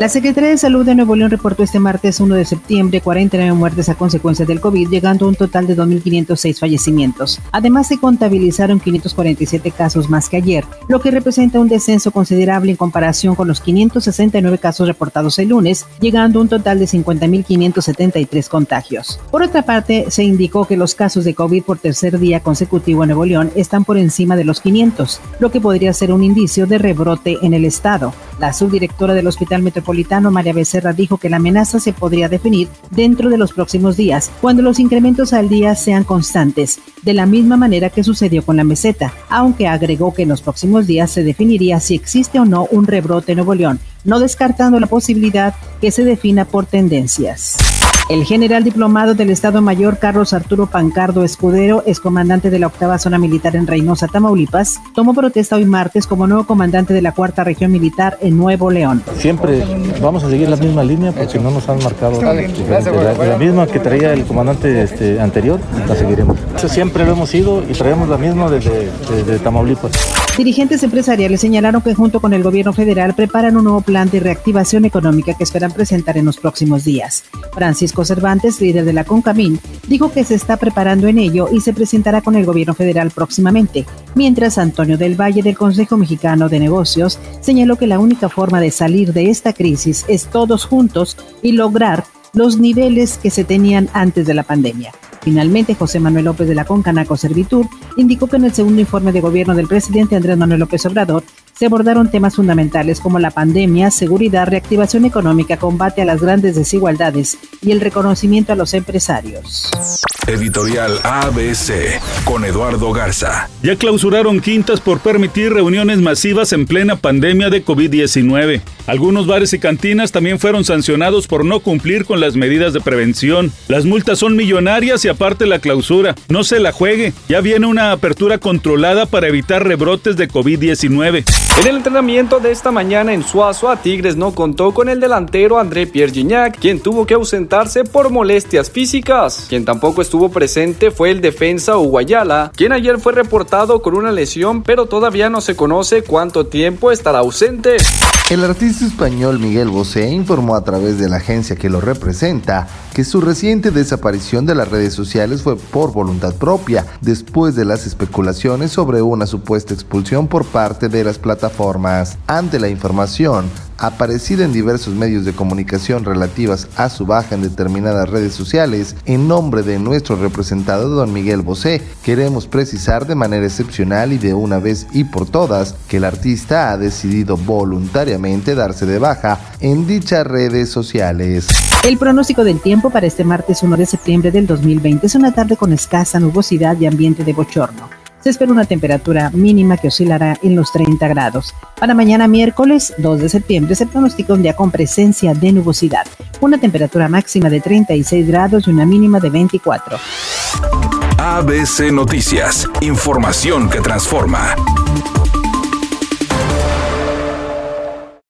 La Secretaría de Salud de Nuevo León reportó este martes 1 de septiembre 49 muertes a consecuencia del COVID, llegando a un total de 2.506 fallecimientos. Además, se contabilizaron 547 casos más que ayer, lo que representa un descenso considerable en comparación con los 569 casos reportados el lunes, llegando a un total de 50.573 contagios. Por otra parte, se indicó que los casos de COVID por tercer día consecutivo en Nuevo León están por encima de los 500, lo que podría ser un indicio de rebrote en el estado. La subdirectora del Hospital Metropolitano María Becerra dijo que la amenaza se podría definir dentro de los próximos días, cuando los incrementos al día sean constantes, de la misma manera que sucedió con la meseta, aunque agregó que en los próximos días se definiría si existe o no un rebrote en Nuevo León, no descartando la posibilidad que se defina por tendencias. El general diplomado del Estado Mayor Carlos Arturo Pancardo Escudero, excomandante de la octava zona militar en Reynosa, Tamaulipas, tomó protesta hoy martes como nuevo comandante de la cuarta región militar en Nuevo León. Siempre vamos a seguir la misma línea porque no nos han marcado la, la, misma que traía el comandante este, anterior, la seguiremos. Eso siempre lo hemos ido y traemos la misma desde, desde Tamaulipas. Dirigentes empresariales señalaron que junto con el gobierno federal preparan un nuevo plan de reactivación económica que esperan presentar en los próximos días. Francisco Cervantes, líder de la CONCAMIN, dijo que se está preparando en ello y se presentará con el gobierno federal próximamente, mientras Antonio del Valle del Consejo Mexicano de Negocios señaló que la única forma de salir de esta crisis es todos juntos y lograr los niveles que se tenían antes de la pandemia. Finalmente, José Manuel López de la Concanaco Servitur indicó que en el segundo informe de gobierno del presidente Andrés Manuel López Obrador se abordaron temas fundamentales como la pandemia, seguridad, reactivación económica, combate a las grandes desigualdades y el reconocimiento a los empresarios. Editorial ABC con Eduardo Garza. Ya clausuraron quintas por permitir reuniones masivas en plena pandemia de COVID-19. Algunos bares y cantinas también fueron sancionados por no cumplir con las medidas de prevención. Las multas son millonarias y aparte la clausura. No se la juegue. Ya viene una apertura controlada para evitar rebrotes de COVID-19. En el entrenamiento de esta mañana en Suazo, Tigres no contó con el delantero André Pierre Gignac, quien tuvo que ausentarse por molestias físicas. Quien tampoco estuvo presente fue el defensa Uguayala, quien ayer fue reportado con una lesión, pero todavía no se conoce cuánto tiempo estará ausente. El artista español Miguel Bosé informó a través de la agencia que lo representa que su reciente desaparición de las redes sociales fue por voluntad propia, después de las especulaciones sobre una supuesta expulsión por parte de las Ante la información, aparecida en diversos medios de comunicación relativas a su baja en determinadas redes sociales, en nombre de nuestro representado don Miguel Bosé, queremos precisar de manera excepcional y de una vez y por todas que el artista ha decidido voluntariamente darse de baja en dichas redes sociales. El pronóstico del tiempo para este martes 1 de septiembre del 2020 es una tarde con escasa nubosidad y ambiente de bochorno se espera una temperatura mínima que oscilará en los 30 grados. Para mañana miércoles 2 de septiembre se pronostica un día con presencia de nubosidad, una temperatura máxima de 36 grados y una mínima de 24. ABC Noticias, información que transforma.